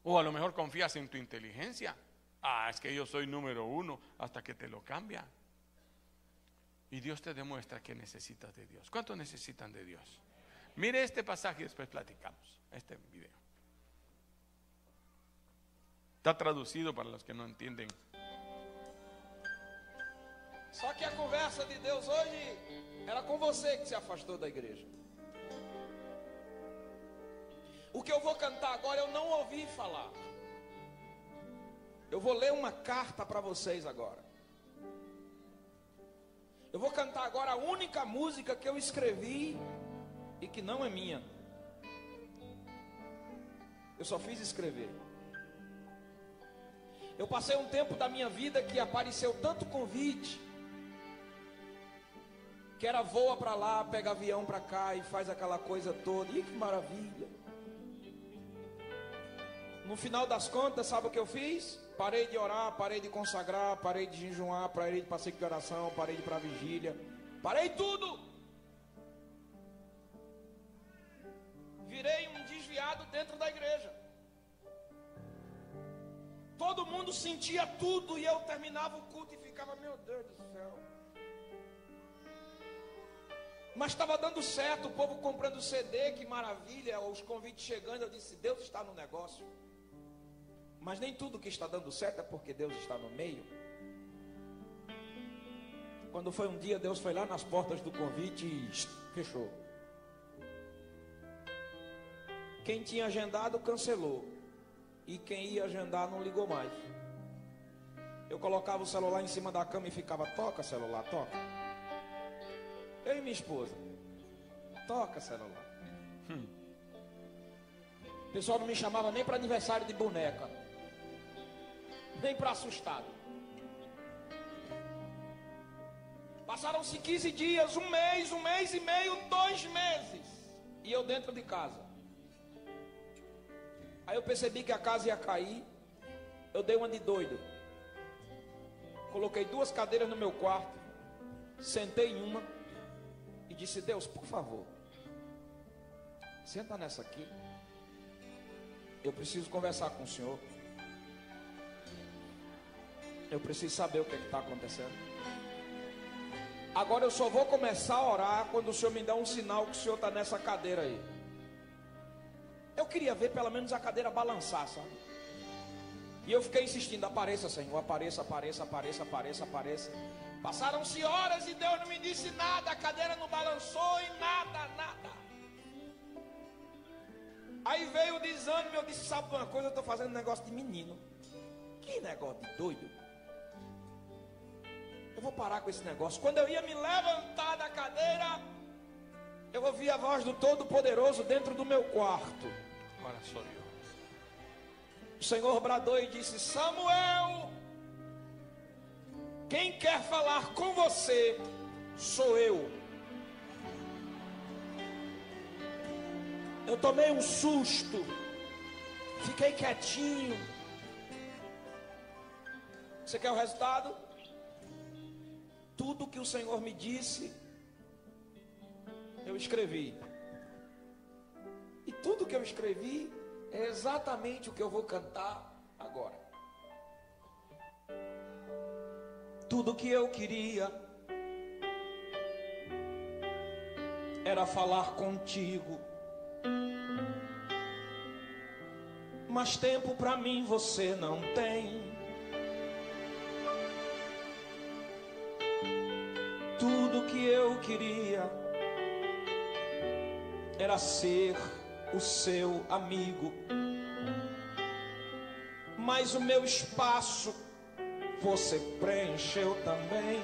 O a lo mejor confías en tu inteligencia. Ah, es que yo soy número uno hasta que te lo cambia. Y Dios te demuestra que necesitas de Dios. ¿Cuánto necesitan de Dios? Mire este pasaje y después platicamos. Este video. Está traduzido para os que não entendem. Só que a conversa de Deus hoje era com você que se afastou da igreja. O que eu vou cantar agora eu não ouvi falar. Eu vou ler uma carta para vocês agora. Eu vou cantar agora a única música que eu escrevi e que não é minha. Eu só fiz escrever. Eu passei um tempo da minha vida que apareceu tanto convite, que era voa para lá, pega avião para cá e faz aquela coisa toda. E que maravilha! No final das contas, sabe o que eu fiz? Parei de orar, parei de consagrar, parei de jejuar, parei de passeio de oração, parei de ir para vigília, parei tudo. Virei um desviado dentro da igreja. Todo mundo sentia tudo e eu terminava o culto e ficava, meu Deus do céu. Mas estava dando certo, o povo comprando CD, que maravilha, os convites chegando. Eu disse: Deus está no negócio. Mas nem tudo que está dando certo é porque Deus está no meio. Quando foi um dia, Deus foi lá nas portas do convite e fechou. Quem tinha agendado cancelou. E quem ia agendar não ligou mais. Eu colocava o celular em cima da cama e ficava, toca celular, toca. Eu e minha esposa, toca celular. O pessoal não me chamava nem para aniversário de boneca, nem para assustado. Passaram-se 15 dias, um mês, um mês e meio, dois meses. E eu dentro de casa. Aí eu percebi que a casa ia cair. Eu dei uma de doido. Coloquei duas cadeiras no meu quarto. Sentei em uma. E disse: Deus, por favor. Senta nessa aqui. Eu preciso conversar com o senhor. Eu preciso saber o que está acontecendo. Agora eu só vou começar a orar quando o Senhor me dá um sinal que o Senhor está nessa cadeira aí. Eu queria ver pelo menos a cadeira balançar, sabe? E eu fiquei insistindo: apareça, Senhor, apareça, apareça, apareça, apareça, apareça. Passaram-se horas e Deus não me disse nada, a cadeira não balançou e nada, nada. Aí veio o desânimo, eu disse: sabe uma coisa, eu estou fazendo um negócio de menino. Que negócio de doido. Eu vou parar com esse negócio. Quando eu ia me levantar da cadeira, eu ouvi a voz do Todo-Poderoso dentro do meu quarto. O Senhor bradou e disse: Samuel, quem quer falar com você sou eu. Eu tomei um susto, fiquei quietinho. Você quer o resultado? Tudo que o Senhor me disse, eu escrevi. E tudo que eu escrevi é exatamente o que eu vou cantar agora. Tudo que eu queria era falar contigo. Mas tempo para mim você não tem. Tudo que eu queria era ser o seu amigo. Mas o meu espaço você preencheu também.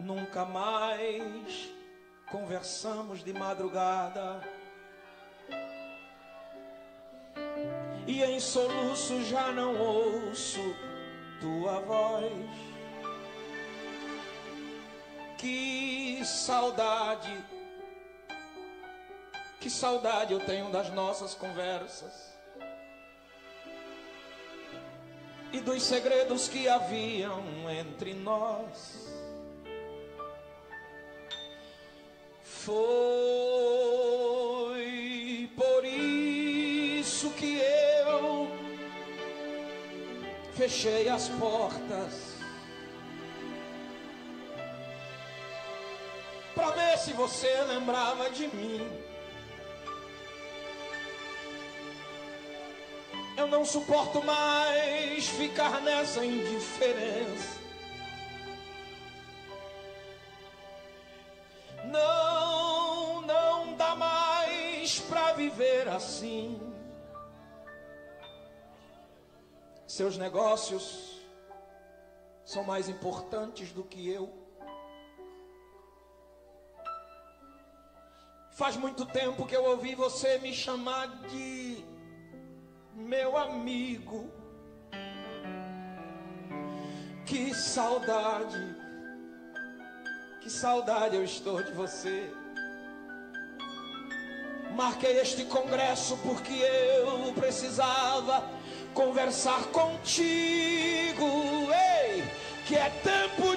Nunca mais conversamos de madrugada. E em soluço já não ouço tua voz. Que saudade, que saudade eu tenho das nossas conversas e dos segredos que haviam entre nós. Foi por isso que eu fechei as portas para ver se você lembrava de mim. Eu não suporto mais ficar nessa indiferença. Não, não dá mais para viver assim. Seus negócios são mais importantes do que eu. Faz muito tempo que eu ouvi você me chamar de meu amigo. Que saudade, que saudade eu estou de você. Marquei este congresso porque eu precisava conversar contigo. Ei, que é tempo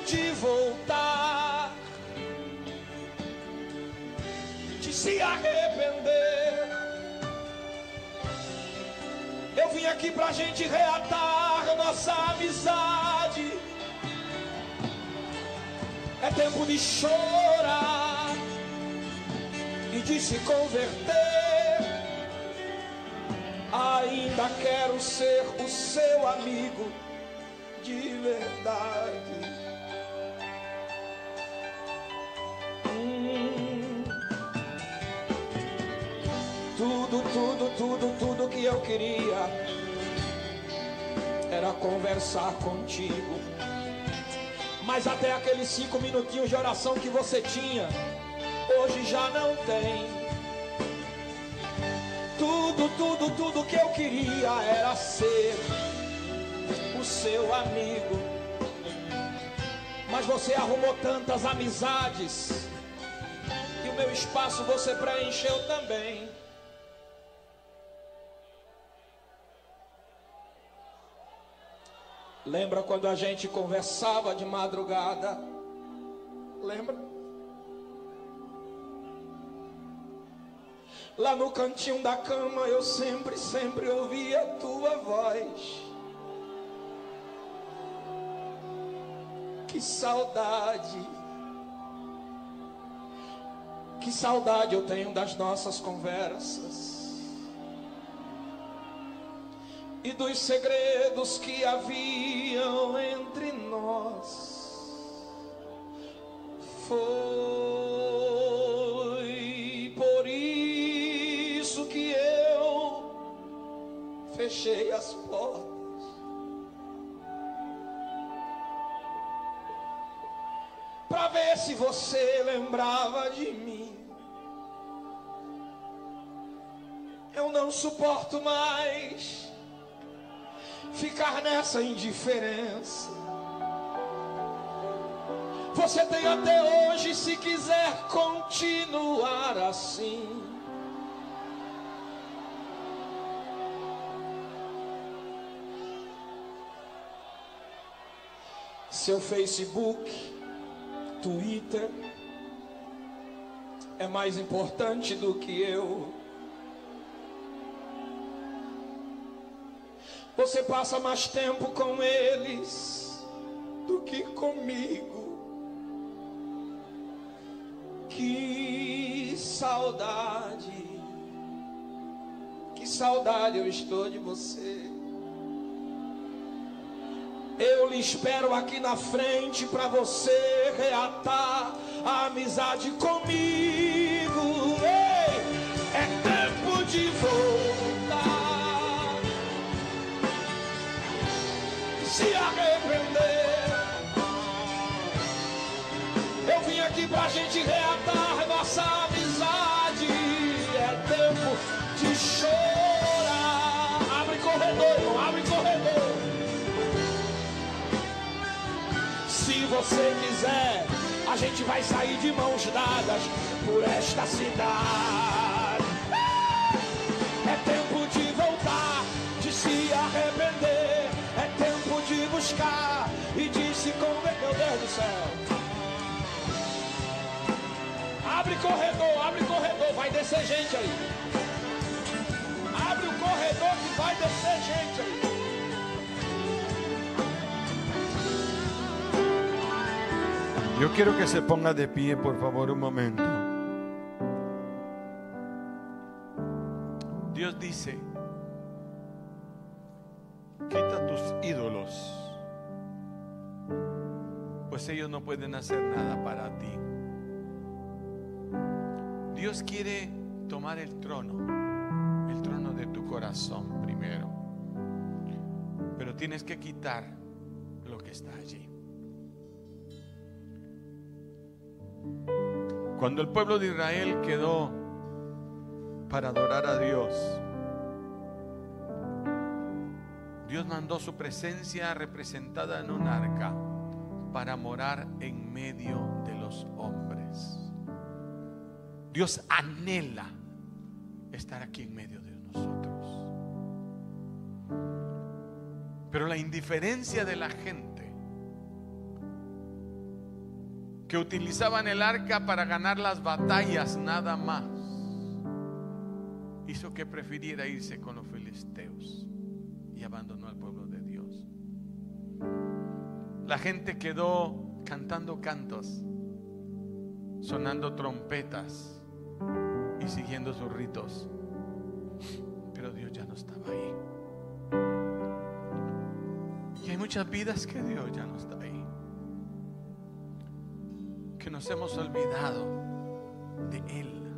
Aqui pra gente reatar nossa amizade. É tempo de chorar e de se converter. Ainda quero ser o seu amigo de verdade. Hum. Tudo, tudo, tudo, tudo que eu queria era conversar contigo. Mas até aqueles cinco minutinhos de oração que você tinha, hoje já não tem. Tudo, tudo, tudo que eu queria era ser o seu amigo. Mas você arrumou tantas amizades e o meu espaço você preencheu também. Lembra quando a gente conversava de madrugada? Lembra? Lá no cantinho da cama eu sempre, sempre ouvia a tua voz. Que saudade. Que saudade eu tenho das nossas conversas. E dos segredos que haviam entre nós. Foi por isso que eu fechei as portas. Para ver se você lembrava de mim. Eu não suporto mais ficar nessa indiferença. Você tem até hoje, se quiser continuar assim. Seu Facebook, Twitter é mais importante do que eu. Você passa mais tempo com eles do que comigo. Que saudade, que saudade eu estou de você. Eu lhe espero aqui na frente para você reatar a amizade comigo. Nossa amizade. É tempo de chorar. Abre corredor, irmão, abre corredor. Se você quiser, a gente vai sair de mãos dadas por esta cidade. É tempo de voltar, de se arrepender. É tempo de buscar e de se converter. Meu Deus do céu. Abre corredor, abre corredor, vai descer gente aí. Abre o corredor que vai descer gente aí. Yo quiero que se ponga de pie, por favor, un momento. Dios dice, quita tus ídolos, pues ellos no pueden hacer nada para ti. Dios quiere tomar el trono, el trono de tu corazón primero, pero tienes que quitar lo que está allí. Cuando el pueblo de Israel quedó para adorar a Dios, Dios mandó su presencia representada en un arca para morar en medio de los hombres. Dios anhela estar aquí en medio de nosotros. Pero la indiferencia de la gente que utilizaban el arca para ganar las batallas nada más, hizo que prefiriera irse con los filisteos y abandonó al pueblo de Dios. La gente quedó cantando cantos, sonando trompetas y siguiendo sus ritos, pero Dios ya no estaba ahí. Y hay muchas vidas que Dios ya no está ahí que nos hemos olvidado de Él.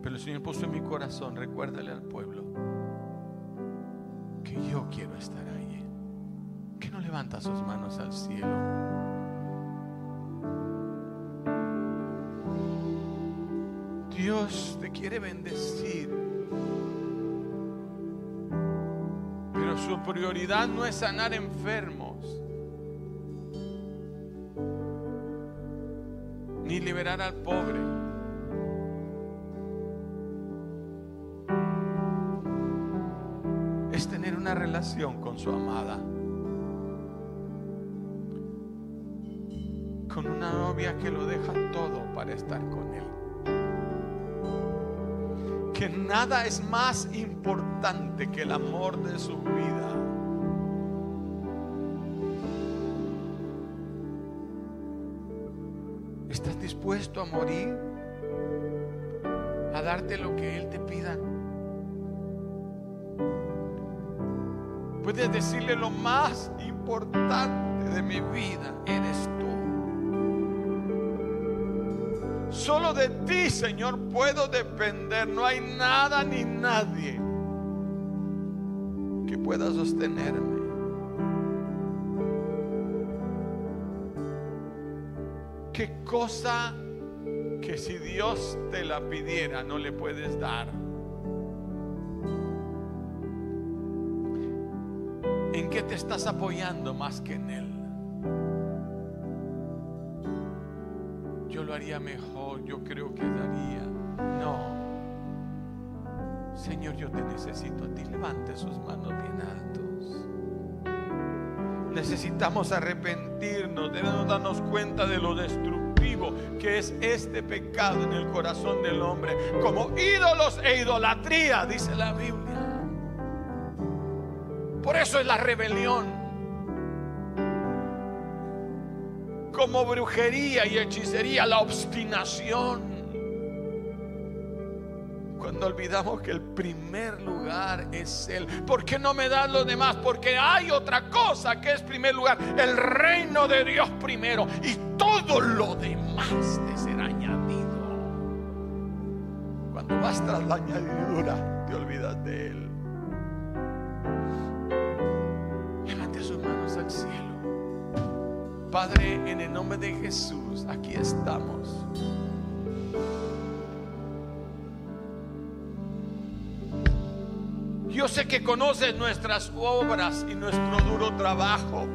Pero el Señor puso en mi corazón, recuérdale al pueblo que yo quiero estar ahí. Que no levanta sus manos al cielo. Dios te quiere bendecir. Pero su prioridad no es sanar enfermos. Ni liberar al pobre. Es tener una relación con su amada. Con una novia que lo deja todo para estar con él que nada es más importante que el amor de su vida. ¿Estás dispuesto a morir? A darte lo que Él te pida. Puedes decirle lo más importante de mi vida eres tú. De ti, Señor, puedo depender. No hay nada ni nadie que pueda sostenerme. ¿Qué cosa que si Dios te la pidiera no le puedes dar? ¿En qué te estás apoyando más que en Él? Mejor, yo creo que daría. No. Señor, yo te necesito a ti. Levante sus manos bien altos. Necesitamos arrepentirnos, debemos darnos cuenta de lo destructivo que es este pecado en el corazón del hombre, como ídolos e idolatría, dice la Biblia. Por eso es la rebelión. Como brujería y hechicería, la obstinación. Cuando olvidamos que el primer lugar es Él. ¿Por qué no me das lo demás? Porque hay otra cosa que es primer lugar. El reino de Dios primero. Y todo lo demás te será añadido. Cuando vas tras la añadidura, nombre de Jesús, aquí estamos. Yo sé que conoces nuestras obras y nuestro duro trabajo.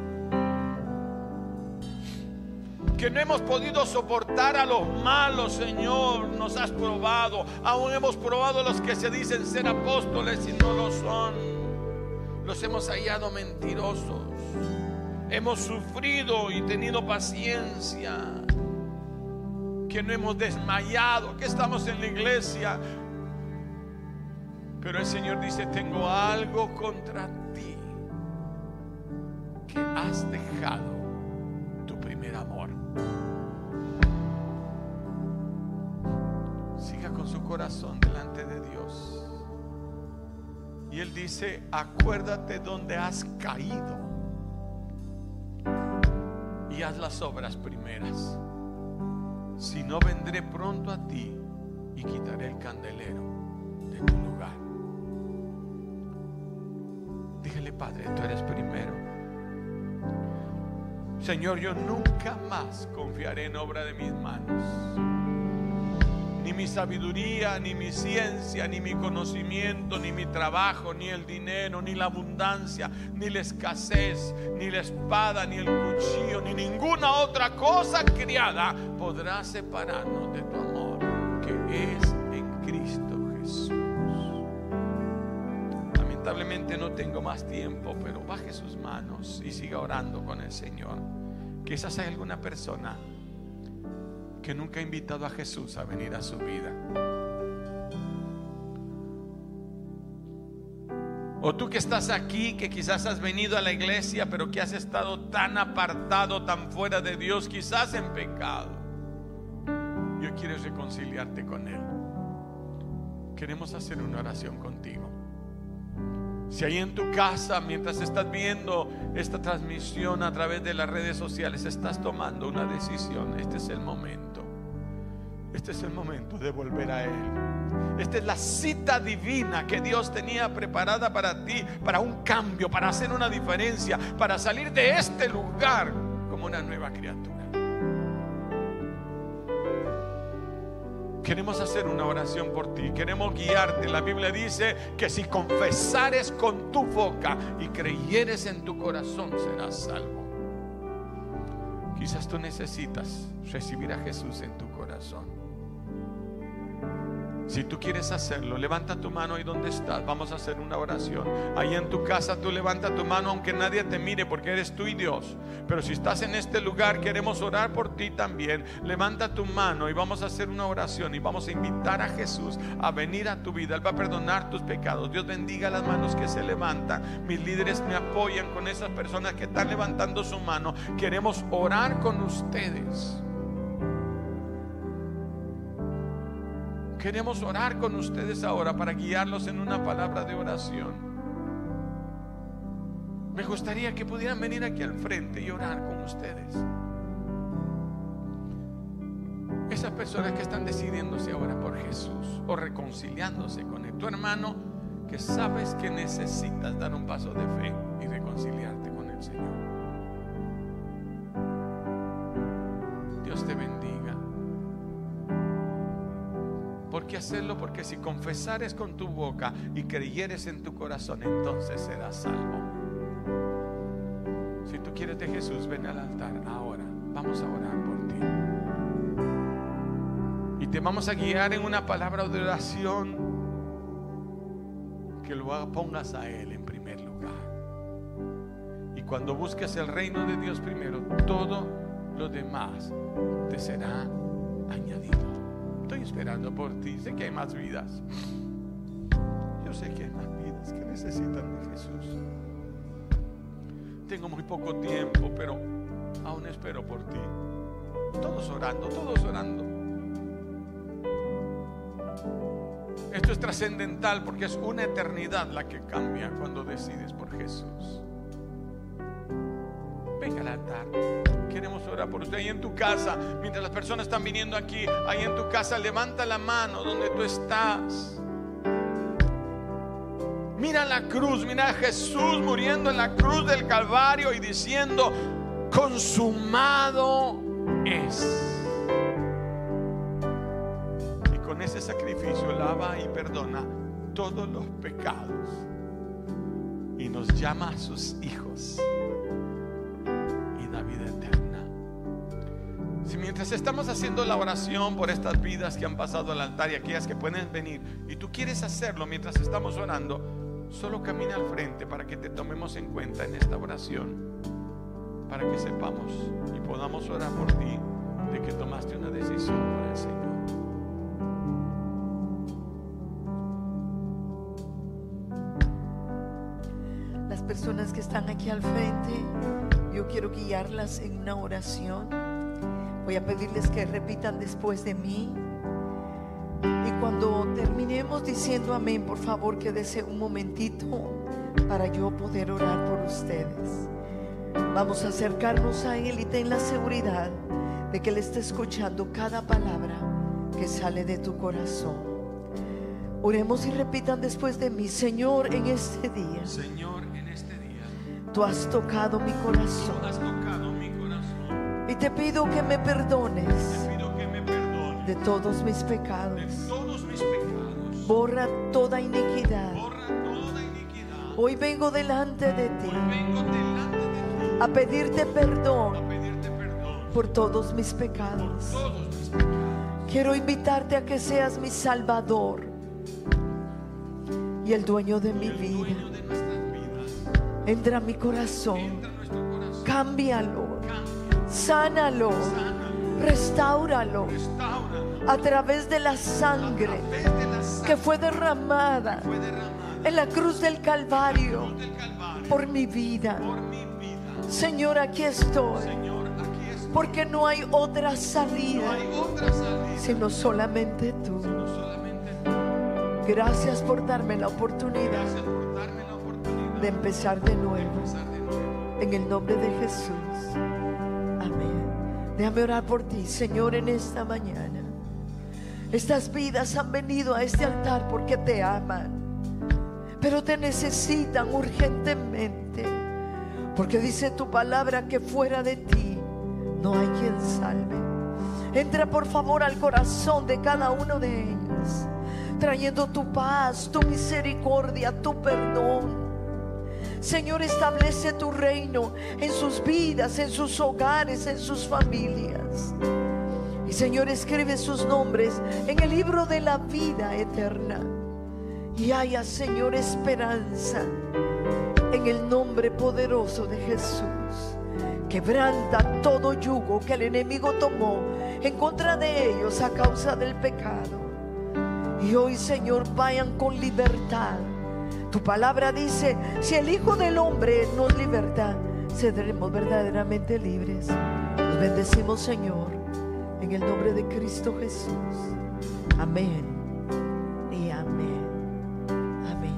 Que no hemos podido soportar a los malos, Señor, nos has probado. Aún hemos probado a los que se dicen ser apóstoles y no lo son. Los hemos hallado mentirosos. Hemos sufrido y tenido paciencia. Que no hemos desmayado, que estamos en la iglesia, pero el Señor dice, tengo algo contra ti, que has dejado tu primer amor. Siga con su corazón delante de Dios. Y Él dice, acuérdate donde has caído y haz las obras primeras. Si no, vendré pronto a ti y quitaré el candelero de tu lugar. Dígale, Padre, tú eres primero. Señor, yo nunca más confiaré en obra de mis manos. Mi sabiduría, ni mi ciencia, ni mi conocimiento, ni mi trabajo, ni el dinero, ni la abundancia, ni la escasez, ni la espada, ni el cuchillo, ni ninguna otra cosa criada podrá separarnos de tu amor que es en Cristo Jesús. Lamentablemente no tengo más tiempo, pero baje sus manos y siga orando con el Señor. Quizás hay alguna persona que nunca ha invitado a Jesús a venir a su vida. O tú que estás aquí, que quizás has venido a la iglesia, pero que has estado tan apartado, tan fuera de Dios, quizás en pecado. Yo quiero reconciliarte con Él. Queremos hacer una oración contigo. Si ahí en tu casa, mientras estás viendo esta transmisión a través de las redes sociales, estás tomando una decisión, este es el momento. Este es el momento de volver a Él. Esta es la cita divina que Dios tenía preparada para ti, para un cambio, para hacer una diferencia, para salir de este lugar como una nueva criatura. Queremos hacer una oración por ti, queremos guiarte. La Biblia dice que si confesares con tu boca y creyeres en tu corazón, serás salvo. Quizás tú necesitas recibir a Jesús en tu corazón. Si tú quieres hacerlo, levanta tu mano ahí donde estás. Vamos a hacer una oración. Ahí en tu casa tú levanta tu mano aunque nadie te mire porque eres tú y Dios. Pero si estás en este lugar, queremos orar por ti también. Levanta tu mano y vamos a hacer una oración y vamos a invitar a Jesús a venir a tu vida. Él va a perdonar tus pecados. Dios bendiga las manos que se levantan. Mis líderes me apoyan con esas personas que están levantando su mano. Queremos orar con ustedes. Queremos orar con ustedes ahora para guiarlos en una palabra de oración. Me gustaría que pudieran venir aquí al frente y orar con ustedes. Esas personas que están decidiéndose ahora por Jesús o reconciliándose con él. Tu hermano que sabes que necesitas dar un paso de fe y reconciliarte con el Señor. ¿Por qué hacerlo? Porque si confesares con tu boca y creyeres en tu corazón, entonces serás salvo. Si tú quieres de Jesús, ven al altar ahora. Vamos a orar por ti. Y te vamos a guiar en una palabra de oración que lo pongas a Él en primer lugar. Y cuando busques el reino de Dios primero, todo lo demás te será añadido. Estoy esperando por ti. Sé que hay más vidas. Yo sé que hay más vidas que necesitan de Jesús. Tengo muy poco tiempo, pero aún espero por ti. Todos orando, todos orando. Esto es trascendental porque es una eternidad la que cambia cuando decides por Jesús. Por usted ahí en tu casa. Mientras las personas están viniendo aquí, ahí en tu casa, levanta la mano donde tú estás. Mira la cruz, mira a Jesús muriendo en la cruz del Calvario y diciendo, consumado es. Y con ese sacrificio lava y perdona todos los pecados y nos llama a sus hijos. Mientras estamos haciendo la oración por estas vidas que han pasado al altar y aquellas que pueden venir, y tú quieres hacerlo mientras estamos orando, solo camina al frente para que te tomemos en cuenta en esta oración, para que sepamos y podamos orar por ti de que tomaste una decisión por el Señor. Las personas que están aquí al frente, yo quiero guiarlas en una oración Voy a pedirles que repitan después de mí. Y cuando terminemos diciendo amén, por favor, quédese un momentito para yo poder orar por ustedes. Vamos a acercarnos a Él y ten la seguridad de que Él está escuchando cada palabra que sale de tu corazón. Oremos y repitan después de mí, Señor, en este día. Señor, en este día. Tú has tocado mi corazón. Tú has tocado mi y te pido que me perdones, de todos mis pecados. Borra toda iniquidad. Hoy vengo delante de ti, a, pedirte perdón, por todos mis pecados. Quiero invitarte a que seas mi Salvador y el dueño de mi vida. Entra a mi corazón, cámbialo Sánalo. Restauralo. A través de la sangre que fue derramada en la cruz del Calvario por mi vida. Señor, aquí estoy. Porque no hay otra salida sino solamente tú. Gracias por darme la oportunidad de empezar de nuevo. En el nombre de Jesús. Déjame orar por ti, Señor, en esta mañana. Estas vidas han venido a este altar porque te aman, pero te necesitan urgentemente. Porque dice tu palabra que fuera de ti no hay quien salve. Entra por favor al corazón de cada uno de ellos, trayendo tu paz, tu misericordia, tu perdón. Señor, establece tu reino en sus vidas, en sus hogares, en sus familias. Y Señor, escribe sus nombres en el libro de la vida eterna. Y haya, Señor, esperanza en el nombre poderoso de Jesús. Quebranta todo yugo que el enemigo tomó en contra de ellos a causa del pecado. Y hoy, Señor, vayan con libertad. Tu palabra dice, si el Hijo del Hombre nos liberta, seremos verdaderamente libres. Nos bendecimos, Señor, en el nombre de Cristo Jesús. Amén y amén. Amén.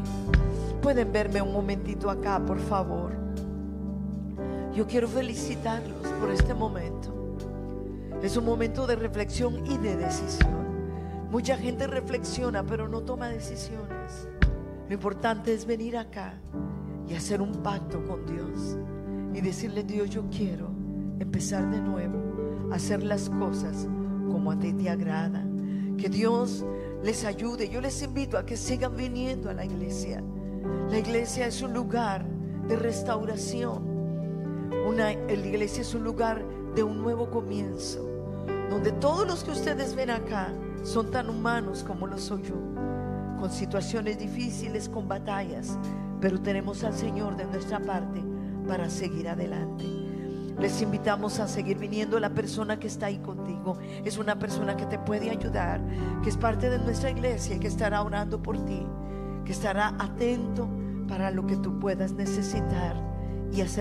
Pueden verme un momentito acá, por favor. Yo quiero felicitarlos por este momento. Es un momento de reflexión y de decisión. Mucha gente reflexiona, pero no toma decisiones. Lo importante es venir acá y hacer un pacto con Dios y decirle, Dios, yo quiero empezar de nuevo hacer las cosas como a ti te agrada. Que Dios les ayude. Yo les invito a que sigan viniendo a la iglesia. La iglesia es un lugar de restauración. Una, la iglesia es un lugar de un nuevo comienzo, donde todos los que ustedes ven acá son tan humanos como lo soy yo, con situaciones difíciles, con batallas, pero tenemos al Señor de nuestra parte para seguir adelante. Les invitamos a seguir viniendo. La persona que está ahí contigo es una persona que te puede ayudar, que es parte de nuestra iglesia y que estará orando por ti, que estará atento para lo que tú puedas necesitar y hacer.